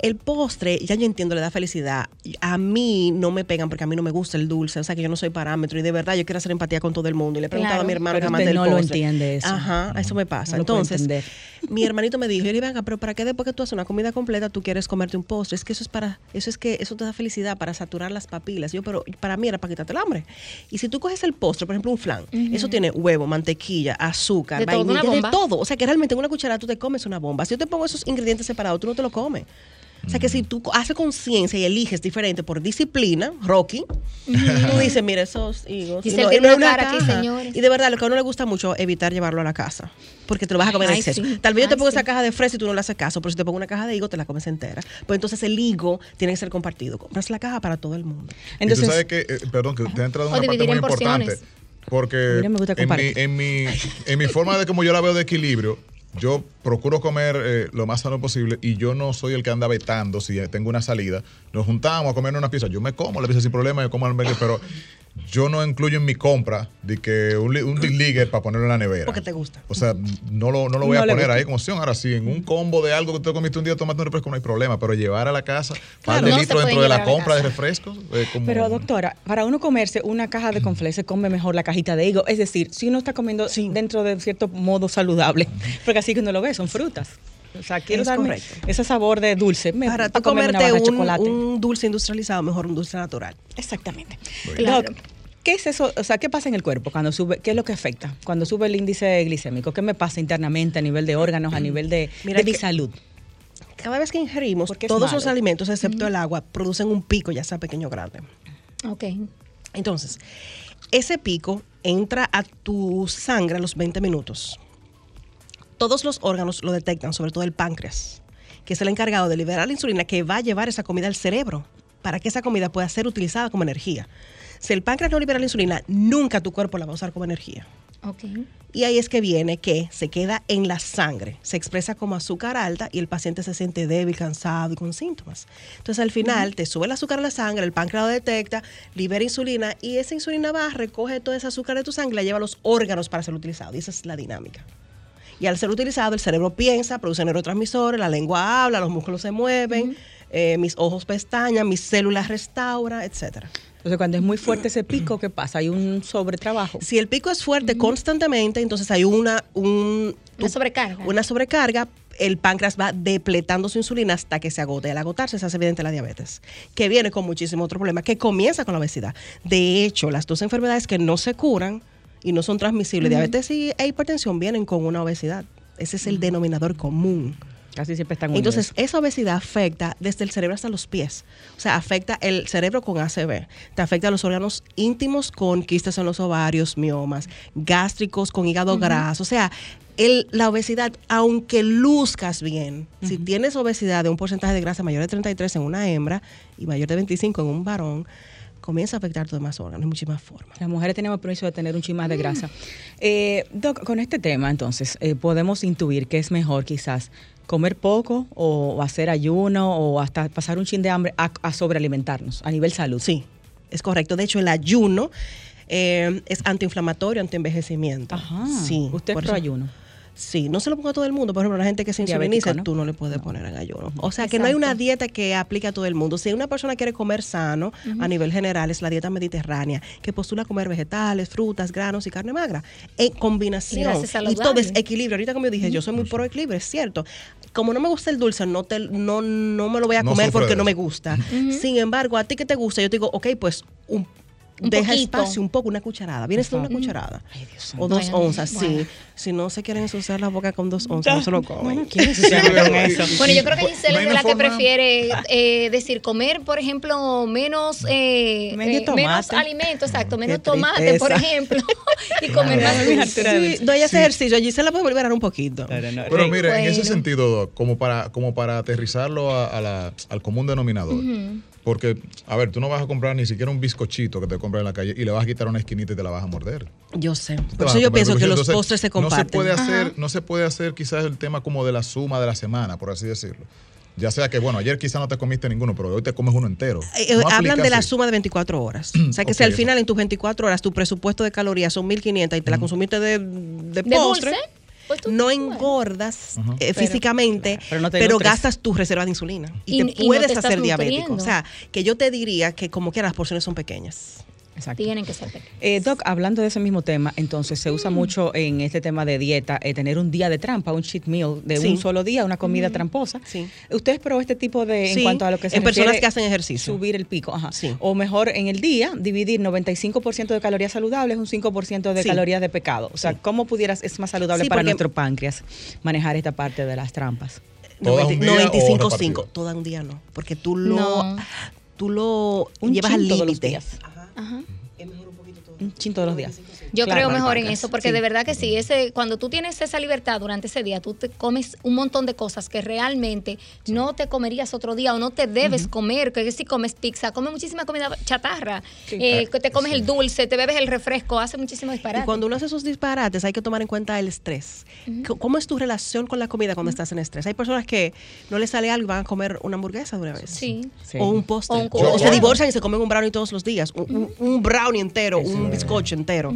El postre, ya yo entiendo, le da felicidad. A mí no me pegan porque a mí no me gusta el dulce, o sea que yo no soy parámetro y de verdad yo quiero hacer empatía con todo el mundo. Y le he preguntado Claro, a mi hermano pero que usted del no lo postre. entiende eso. Ajá, eso me pasa. No lo Entonces, mi hermanito me dijo, yo le venga, pero ¿para qué después que tú haces una comida completa tú quieres comerte un postre? Es que eso es para, eso es que eso te da felicidad para saturar las papilas. Yo, pero para mí era para quitarte el hambre. Y si tú coges el postre, por ejemplo, un flan, eso tiene huevo, mantequilla, azúcar, De todo, vainilla, de todo. O sea que realmente en una cuchara tú te comes una bomba. Si yo te pongo esos ingredientes separados, tú no te lo comes. O sea que si tú haces conciencia y eliges diferente por disciplina, Rocky, tú dices, mira esos higos. Y no- es una cara aquí, caja. señores. Y de verdad, lo que a uno le gusta mucho, evitar llevarlo a la casa. Porque te lo vas a comer en exceso. sí. Tal vez yo te pongo sí. esa caja de fresa y tú no le haces caso, pero si te pongo una caja de higo, te la comes entera. Pues entonces el higo tiene que ser compartido. Compras la caja para todo el mundo. Entonces, y tú sabes que, eh, perdón, que te ha entrado una parte muy importante. Porque Mira, me gusta en, mi, compartir. en, mi, en mi forma de como yo la veo de equilibrio, yo procuro comer eh, lo más sano posible y yo no soy el que anda vetando si tengo una salida. Nos juntamos a comer una pizza. Yo me como la pizza sin problema, yo como hamburguesa, pero yo no incluyo en mi compra de que un, un para ponerlo en la nevera. Porque te gusta. O sea, no lo, no lo voy No a poner ahí como opción. Ahora, sí, en un combo de algo que tú comiste un día, tomate un refresco, no hay problema. Pero llevar a la casa par Claro, de no se litros dentro de la compra de refrescos. eh, como- Pero doctora, para uno comerse una caja de conflés se come mejor la cajita de higo. Es decir, si uno está comiendo dentro de cierto modo saludable, porque así que uno lo ve, son frutas. O sea, quiero Es darme correcto. ese sabor de dulce. Me, Para pa' tú comerte un, chocolate. un dulce industrializado, mejor un dulce natural. Exactamente. Claro. Doc, ¿qué es eso? O sea, ¿qué pasa en el cuerpo cuando sube? ¿Qué es lo que afecta? Cuando sube el índice glicémico, ¿qué me pasa internamente a nivel de órganos, a nivel de, Mira de mi que- salud? Cada vez que ingerimos, todos malo. los alimentos, excepto el agua, producen un pico, ya sea pequeño o grande. Ok. Entonces, ese pico entra a tu sangre a los 20 minutos. Todos los órganos lo detectan, sobre todo el páncreas, que es el encargado de liberar la insulina que va a llevar esa comida al cerebro para que esa comida pueda ser utilizada como energía. Si el páncreas no libera la insulina, nunca tu cuerpo la va a usar como energía. Ok. Y ahí es que viene que se queda en la sangre, se expresa como azúcar alta y el paciente se siente débil, cansado y con síntomas. Entonces al final te sube el azúcar a la sangre, el páncreas lo detecta, libera insulina y esa insulina va, recoge todo ese azúcar de tu sangre y la lleva a los órganos para ser utilizado. Y esa es la dinámica. Y al ser utilizado, el cerebro piensa, produce neurotransmisores, la lengua habla, los músculos se mueven, eh, mis ojos pestañan, mis células restauran, etcétera. Entonces, cuando es muy fuerte ese pico, ¿qué pasa? Hay un sobretrabajo. Si el pico es fuerte constantemente, entonces hay una, un, Una sobrecarga. una sobrecarga, el páncreas va depletando su insulina hasta que se agote. Al agotarse se hace evidente la diabetes, que viene con muchísimo otro problema, que comienza con la obesidad. De hecho, las dos enfermedades que no se curan y no son transmisibles, diabetes y, e hipertensión, vienen con una obesidad. Ese es el denominador común. Casi siempre están unidos. Entonces, esa obesidad afecta desde el cerebro hasta los pies. O sea, afecta el cerebro con ACV, te afecta a los órganos íntimos con quistes en los ovarios, miomas, gástricos con hígado graso. O sea, el- la obesidad, aunque luzcas bien, si tienes obesidad de un porcentaje de grasa mayor de 33 en una hembra y mayor de 25 en un varón, comienza a afectar tus demás órganos de muchísimas formas. Las mujeres tenemos permiso de tener un chin más de grasa. Eh, Doc, con este tema, entonces, eh, podemos intuir que es mejor quizás comer poco o hacer ayuno o hasta pasar un chin de hambre a, a sobrealimentarnos a nivel salud. Sí, es correcto. De hecho, el ayuno eh, es antiinflamatorio, antienvejecimiento. Ajá. Sí. ¿Usted es por pro ayuno? Sí, no se lo pongo a todo el mundo. Por ejemplo, la gente que se insuliniza, ¿no? tú no le puedes poner en ayuno. O sea, que no hay una dieta que aplique a todo el mundo. Si una persona quiere comer sano, a nivel general, es la dieta mediterránea, que postula comer vegetales, frutas, granos y carne magra. En combinación. Y saludable. todo es equilibrio. Ahorita, como yo dije, yo soy muy pro equilibrio, es cierto. Como no me gusta el dulce, no, te, no, no me lo voy a No comer porque no me gusta. Sin embargo, a ti que te gusta, yo te digo, ok, pues un, Un deja poquito. espacio, un poco, una cucharada. Vienes Por de una cucharada. Ay, Dios o santo. dos Bueno, onzas, bueno. sí. Si no se quieren ensuciar la boca con dos onzas, no se lo comen. Quiero ensuciarme con eso. Bueno, yo creo que Giselle es de la que prefiere eh, decir comer, por ejemplo, menos, eh, eh, menos tomate. alimentos, exacto, menos tomate, por ejemplo, y comer más Sí, doy ese ejercicio. Allí se la puedo liberar un poquito. Pero mire, en ese Bueno. sentido, Doc, como para, como para aterrizarlo a, a la- al común denominador. Porque, a ver, tú no vas a comprar ni siquiera un bizcochito que te compras en la calle y le vas a quitar una esquinita y te la vas a morder. Yo sé. Te Por eso yo pienso que los Entonces, postres se No se comparten. puede hacer, no se puede hacer quizás el tema como de la suma de la semana, por así decirlo. Ya sea que, bueno, ayer quizás no te comiste ninguno, pero hoy te comes uno entero. Eh, eh, No hablan de la suma de 24 horas. O sea, que si Ok, al final en tus 24 horas tu presupuesto de calorías son 1500 y te la consumiste de, de ¿De postre, dulce? Pues tú- no engordas eh, Pero- físicamente, pero no gastas tu reserva de insulina y, Y- te y no puedes te hacer diabético. O sea, que yo te diría que como quiera las porciones son pequeñas. Exacto. Tienen que ser pequeños. Eh, Doc, hablando de ese mismo tema, entonces se Mm. usa mucho en este tema de dieta eh, tener un día de trampa, un cheat meal de Sí. un solo día, una comida tramposa. Sí. ¿Ustedes probó este tipo de, en cuanto a lo que se en personas que hacen ejercicio. Subir el pico, ajá. Sí. O mejor en el día, dividir 95% de calorías saludables, un 5% de Sí. calorías de pecado. O sea, Sí. ¿cómo pudieras, es más saludable Sí, para porque- nuestro páncreas manejar esta parte de las trampas? ¿Toda un día o 95 repartida? 5 Toda un día no, porque tú lo No. tú lo Un llevas al todos los límite. Días. Ajá. Un chin todos los días. Yo Claro, creo mejor en eso, porque Sí. de verdad que sí, ese, cuando tú tienes esa libertad durante ese día, tú te comes un montón de cosas que realmente no te comerías otro día o no te debes comer, que si comes pizza, comes muchísima comida chatarra, eh, que te comes el dulce, te bebes el refresco, hace muchísimo disparate. Y cuando uno hace esos disparates hay que tomar en cuenta el estrés. ¿Cómo es tu relación con la comida cuando estás en estrés? Hay personas que no les sale algo y van a comer una hamburguesa de una vez. Sí. Sí. O un postre. O un O, cu- se divorcian y se comen un brownie todos los días. Un, un- un brownie entero, un bizcocho entero.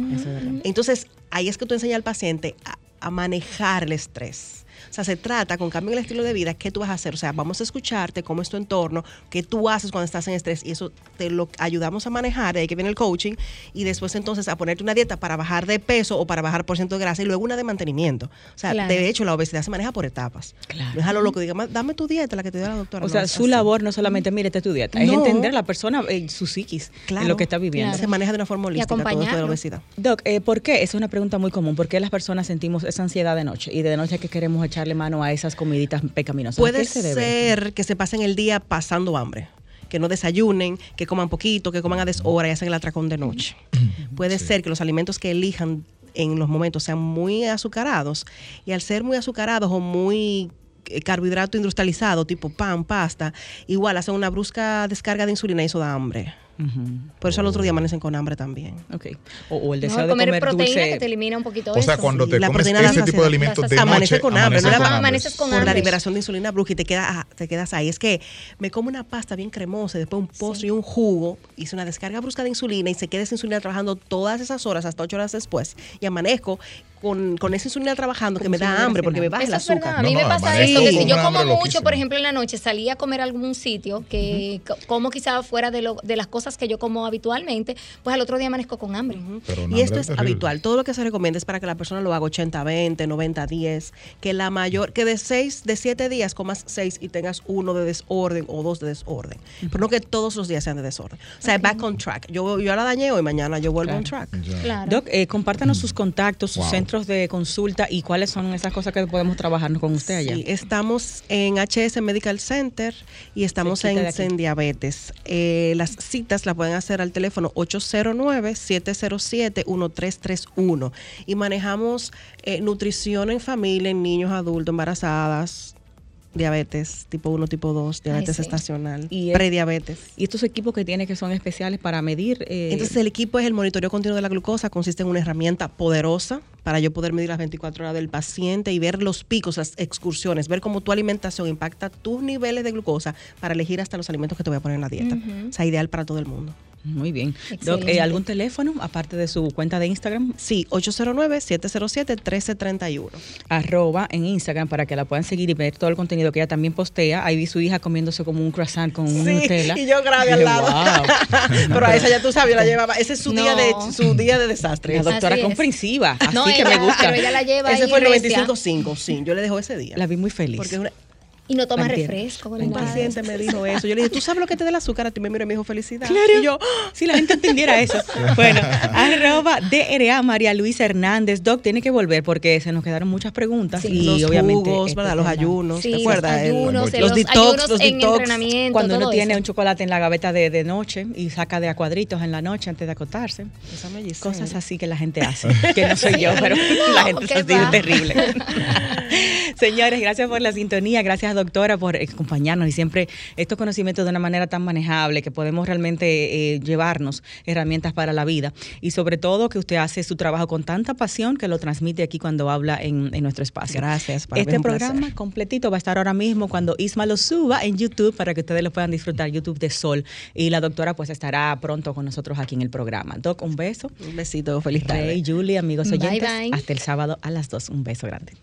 Entonces, ahí es que tú enseñas al paciente a, a manejar el estrés. O sea, se trata con cambio en el estilo de vida, ¿qué tú vas a hacer? O sea, vamos a escucharte, cómo es tu entorno, qué tú haces cuando estás en estrés y eso te lo ayudamos a manejar, de ahí que viene el coaching y después entonces a ponerte una dieta para bajar de peso o para bajar por ciento de grasa y luego una de mantenimiento. O sea, Claro. de hecho la obesidad se maneja por etapas. Claro. No es a lo loco, diga, "Ma, dame tu dieta, la que te dio la doctora. O No, sea, su así. labor no solamente, mire, esta es tu dieta, es entender a la persona, eh, su psiquis, en lo que está viviendo. Se maneja de una forma holística todo esto de la obesidad. Doc, eh, ¿por qué? Esa es una pregunta muy común. ¿Por qué las personas sentimos esa ansiedad de noche? Y de noche que queremos echarle mano a esas comiditas pecaminosas. ¿A Puede se ser que se pasen el día pasando hambre, que no desayunen, que coman poquito, que coman a deshora y hacen el atracón de noche. Puede ser que los alimentos que elijan en los momentos sean muy azucarados y al ser muy azucarados o muy eh, carbohidrato industrializado, tipo pan, pasta, igual hacen una brusca descarga de insulina y eso da hambre. Ujú. Por eso al otro día amanecen con hambre también. Ok. O, o el deseo de comer, comer proteína dulce. que te elimina un poquito O sea, eso. cuando Sí, te la comes proteína ese tipo de alimentos de La noche, amanece con hambre, amaneces no la- con hambre. amaneces con por la hambre. liberación de insulina brusca y te, queda, ah, te quedas ahí. Es que me como una pasta bien cremosa y después un postre y un jugo, hice una descarga brusca de insulina y se queda esa insulina trabajando todas esas horas, hasta ocho horas después, y amanezco con, con esa insulina trabajando que me da hambre porque me baja el azúcar. A mí No, me pasa eso, que si yo como mucho, loquísimo. por ejemplo, en la noche, salí a comer a algún sitio que co- como quizás fuera de, lo, de las cosas que yo como habitualmente, pues al otro día amanezco con hambre. Pero Y esto es terrible. habitual. Todo lo que se recomienda es para que la persona lo haga 80-20, 90-10, que la mayor, que de 6, de 7 días comas 6 y tengas uno de desorden o dos de desorden. Pero no que todos los días sean de desorden. O sea, back on track. Yo, yo la dañé hoy, mañana yo vuelvo on track. Ya. Claro. Doc, eh, compártanos sus contactos, sus Wow. centros de consulta y cuáles son esas cosas que podemos trabajar con usted allá. Sí, estamos en HS Medical Center y estamos en. Sen Diabetes. Eh, las citas la pueden hacer al teléfono 809-707-1331 y manejamos eh, nutrición en familia, en niños, adultos, embarazadas, diabetes tipo 1, tipo 2, diabetes sí. estacional, Y es- prediabetes. Y estos equipos que tiene que son especiales para medir. eh, Entonces el equipo es el monitoreo continuo de la glucosa, consiste en una herramienta poderosa para yo poder medir las 24 horas del paciente y ver los picos, las excursiones, ver cómo tu alimentación impacta tus niveles de glucosa para elegir hasta los alimentos que te voy a poner en la dieta. Ujú. O sea, ideal para todo el mundo. Muy bien. Doc, eh, ¿algún teléfono aparte de su cuenta de Instagram? Sí, 809-707-1331. arroba en Instagram para que la puedan seguir y ver todo el contenido que ella también postea. Ahí vi su hija comiéndose como un croissant con un Nutella. y yo grabé al lado. "Wow". Pero a esa ya tú sabes, la llevaba. Ese es su, día, de, su día de desastre. La doctora Así comprensiva, así No, que ella- me gusta. pero ella la lleva Ese fue el recia. 95.5, sí. Yo le dejo ese día. La vi muy feliz. Porque es una- Y no toma entiendo. refresco. Un paciente me dijo eso. Yo le dije, ¿tú sabes lo que te da el azúcar? A ti me miró y me dijo felicidad. Claro. Y yo, si la gente entendiera eso. Bueno, arroba DRA María Luisa Hernández. Doc, tiene que volver porque se nos quedaron muchas preguntas. Sí. y los obviamente. jugos, este ¿verdad? Los ayunos, Sí, ¿te acuerdas? los ayunos, El- los, los detox, ayunos los en detox. entrenamiento. Cuando uno tiene eso. un chocolate en la gaveta de, de noche y saca de a cuadritos en la noche antes de acostarse. Esa me dice. Cosas así que la gente hace, que no soy yo, pero No, la gente ¿qué se siente terrible. Señores, gracias por la sintonía, gracias doctora por acompañarnos y siempre estos conocimientos de una manera tan manejable que podemos realmente eh, llevarnos herramientas para la vida y sobre todo que usted hace su trabajo con tanta pasión que lo transmite aquí cuando habla en, en nuestro espacio. Gracias, para Este programa placer. completito va a estar ahora mismo cuando Isma lo suba en YouTube para que ustedes lo puedan disfrutar, YouTube de Sol. Y la doctora pues estará pronto con nosotros aquí en el programa. Doc, un beso. Un besito, feliz tarde. Rey, Julie, amigos Bye, oyentes. bye. Hasta el sábado a las 2. Un beso grande.